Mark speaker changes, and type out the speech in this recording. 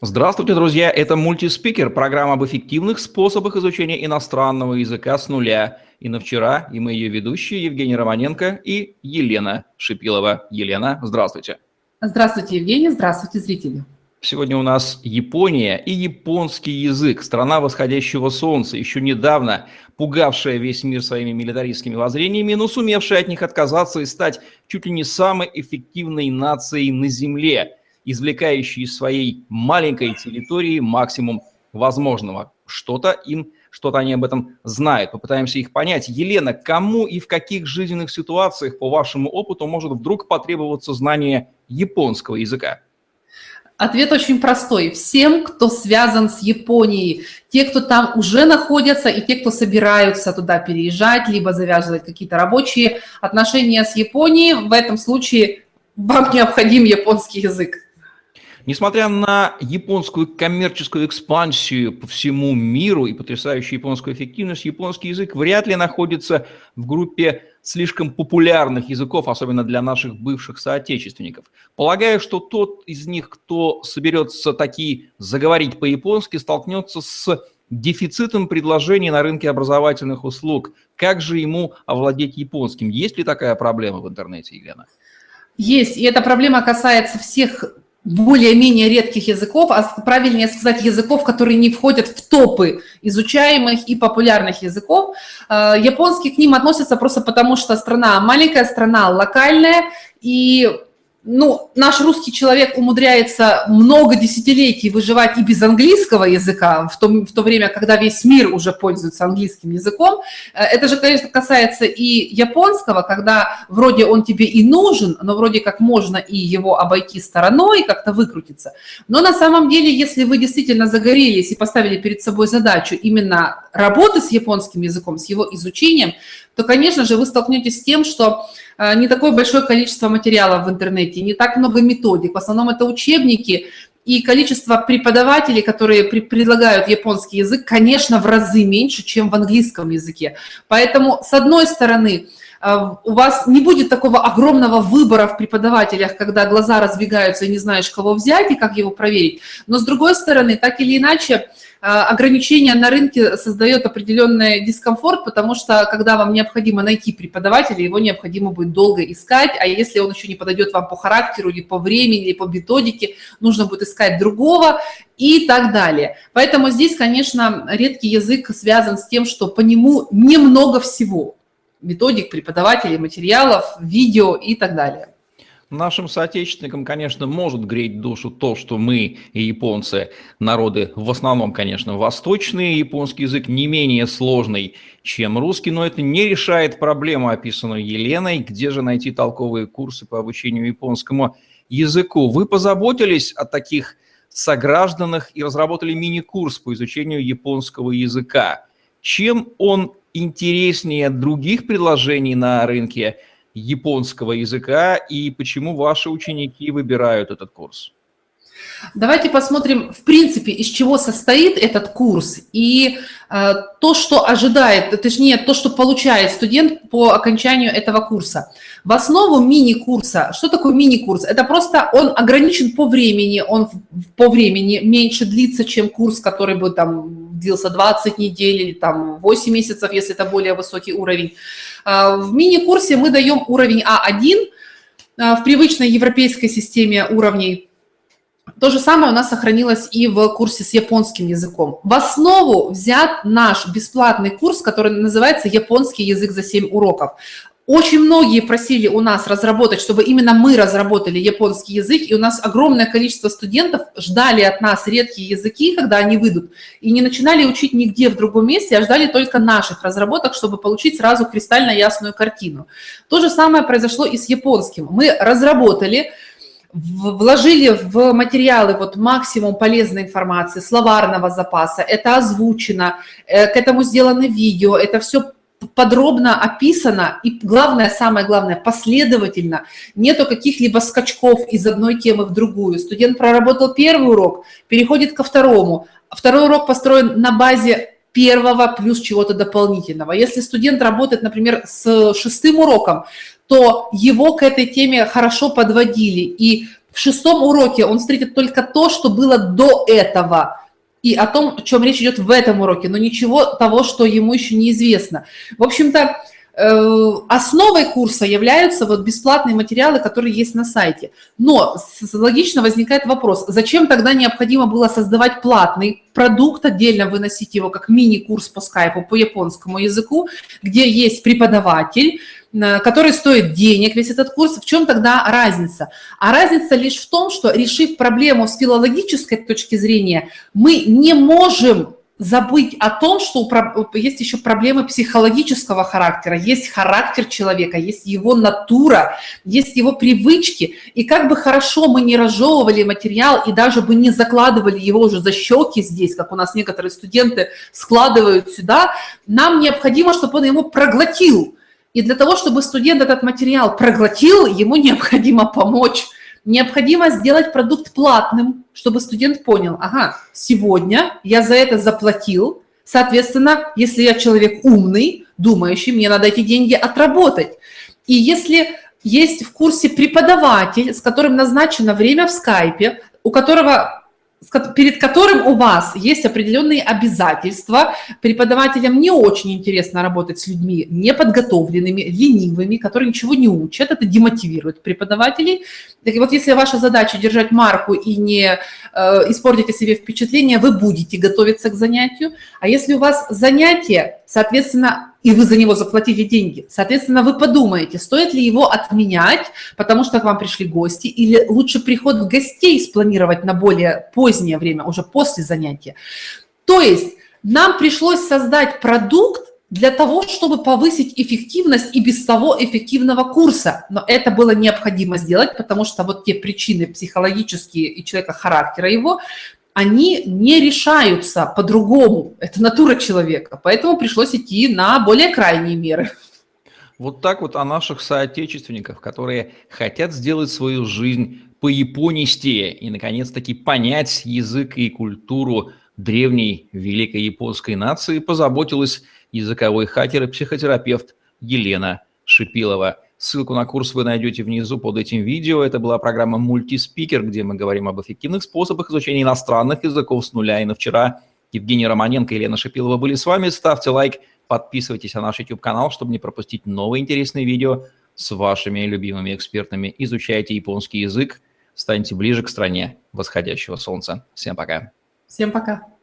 Speaker 1: Здравствуйте, друзья! Это мультиспикер, программа об эффективных способах изучения иностранного языка с нуля. И на вчера, и мы ее ведущие Евгений Романенко и Елена Шипилова. Елена, здравствуйте!
Speaker 2: Здравствуйте, Евгений, здравствуйте, зрители!
Speaker 1: Сегодня у нас Япония и японский язык, страна восходящего солнца, еще недавно пугавшая весь мир своими милитаристскими воззрениями, но сумевшая от них отказаться и стать чуть ли не самой эффективной нацией на Земле – извлекающие из своей маленькой территории максимум возможного. Что-то им, что-то они об этом знают. Попытаемся их понять. Елена, кому и в каких жизненных ситуациях, по вашему опыту, может вдруг потребоваться знание японского языка?
Speaker 2: Ответ очень простой. Всем, кто связан с Японией, те, кто там уже находятся, и те, кто собираются туда переезжать, либо завязывать какие-то рабочие отношения с Японией, в этом случае вам необходим японский язык.
Speaker 1: Несмотря на японскую коммерческую экспансию по всему миру и потрясающую японскую эффективность, японский язык вряд ли находится в группе слишком популярных языков, особенно для наших бывших соотечественников. Полагаю, что тот из них, кто соберется такие заговорить по-японски, столкнется с дефицитом предложений на рынке образовательных услуг. Как же ему овладеть японским? Есть ли такая проблема в интернете, Елена?
Speaker 2: Есть, и эта проблема касается всех более-менее редких языков, а правильнее сказать языков, которые не входят в топы изучаемых и популярных языков. Э, японский к ним относится просто потому, что страна маленькая, страна локальная, и ну, наш русский человек умудряется много десятилетий выживать и без английского языка, в то, в то время, когда весь мир уже пользуется английским языком. Э, это же, конечно, касается и японского, когда вроде он тебе и нужен, но вроде как можно и его обойти стороной, как-то выкрутиться. Но на самом деле, если вы действительно загорелись и поставили перед собой задачу именно работы с японским языком, с его изучением, то, конечно же, вы столкнетесь с тем, что не такое большое количество материалов в интернете, не так много методик, в основном это учебники, и количество преподавателей, которые при, предлагают японский язык, конечно, в разы меньше, чем в английском языке. Поэтому, с одной стороны, э, у вас не будет такого огромного выбора в преподавателях, когда глаза разбегаются и не знаешь, кого взять и как его проверить. Но с другой стороны, так или иначе, ограничение на рынке создает определенный дискомфорт, потому что когда вам необходимо найти преподавателя, его необходимо будет долго искать, а если он еще не подойдет вам по характеру, или по времени, или по методике, нужно будет искать другого и так далее. Поэтому здесь, конечно, редкий язык связан с тем, что по нему немного всего. Методик, преподавателей, материалов, видео и так далее.
Speaker 1: Нашим соотечественникам, конечно, может греть душу то, что мы и японцы, народы в основном, конечно, восточные, японский язык не менее сложный, чем русский, но это не решает проблему, описанную Еленой, где же найти толковые курсы по обучению японскому языку. Вы позаботились о таких согражданах и разработали мини-курс по изучению японского языка. Чем он интереснее других предложений на рынке – японского языка и почему ваши ученики выбирают этот курс?
Speaker 2: Давайте посмотрим, в принципе, из чего состоит этот курс и э, то, что ожидает, точнее, то, что получает студент по окончанию этого курса. В основу мини-курса, что такое мини-курс? Это просто он ограничен по времени, он по времени меньше длится, чем курс, который бы там длился 20 недель или там 8 месяцев, если это более высокий уровень. Э, в мини-курсе мы даем уровень А1 э, в привычной европейской системе уровней то же самое у нас сохранилось и в курсе с японским языком. В основу взят наш бесплатный курс, который называется «Японский язык за 7 уроков». Очень многие просили у нас разработать, чтобы именно мы разработали японский язык, и у нас огромное количество студентов ждали от нас редкие языки, когда они выйдут, и не начинали учить нигде в другом месте, а ждали только наших разработок, чтобы получить сразу кристально ясную картину. То же самое произошло и с японским. Мы разработали вложили в материалы вот максимум полезной информации, словарного запаса, это озвучено, э, к этому сделаны видео, это все подробно описано и главное, самое главное, последовательно. Нету каких-либо скачков из одной темы в другую. Студент проработал первый урок, переходит ко второму. Второй урок построен на базе первого плюс чего-то дополнительного. Если студент работает, например, с шестым уроком, то его к этой теме хорошо подводили. И в шестом уроке он встретит только то, что было до этого, и о том, о чем речь идет в этом уроке, но ничего того, что ему еще неизвестно. В общем-то, Э, основой курса являются вот бесплатные материалы, которые есть на сайте. Но логично возникает вопрос, зачем тогда необходимо было создавать платный продукт, отдельно выносить его как мини-курс по скайпу, по японскому языку, где есть преподаватель, который стоит денег, весь этот курс, в чем тогда разница? А разница лишь в том, что решив проблему с филологической точки зрения, мы не можем забыть о том, что есть еще проблемы психологического характера, есть характер человека, есть его натура, есть его привычки. И как бы хорошо мы не разжевывали материал и даже бы не закладывали его уже за щеки здесь, как у нас некоторые студенты складывают сюда, нам необходимо, чтобы он его проглотил. И для того, чтобы студент этот материал проглотил, ему необходимо помочь необходимо сделать продукт платным, чтобы студент понял, ага, сегодня я за это заплатил, соответственно, если я человек умный, думающий, мне надо эти деньги отработать. И если есть в курсе преподаватель, с которым назначено время в скайпе, у которого перед которым у вас есть определенные обязательства. Преподавателям не очень интересно работать с людьми неподготовленными, ленивыми, которые ничего не учат. Это демотивирует преподавателей. Так вот, если ваша задача держать марку и не э, испортить себе впечатление, вы будете готовиться к занятию. А если у вас занятие, соответственно, и вы за него заплатили деньги. Соответственно, вы подумаете, стоит ли его отменять, потому что к вам пришли гости, или лучше приход гостей спланировать на более позднее время, уже после занятия. То есть нам пришлось создать продукт для того, чтобы повысить эффективность и без того эффективного курса. Но это было необходимо сделать, потому что вот те причины психологические и человека характера его они не решаются по-другому. Это натура человека. Поэтому пришлось идти на более крайние меры.
Speaker 1: Вот так вот о наших соотечественниках, которые хотят сделать свою жизнь по японистее и, наконец-таки, понять язык и культуру древней великой японской нации, позаботилась языковой хакер и психотерапевт Елена Шипилова – Ссылку на курс вы найдете внизу под этим видео. Это была программа «Мультиспикер», где мы говорим об эффективных способах изучения иностранных языков с нуля. И на вчера Евгений Романенко и Елена Шипилова были с вами. Ставьте лайк, подписывайтесь на наш YouTube-канал, чтобы не пропустить новые интересные видео с вашими любимыми экспертами. Изучайте японский язык, станьте ближе к стране восходящего солнца. Всем пока.
Speaker 2: Всем пока.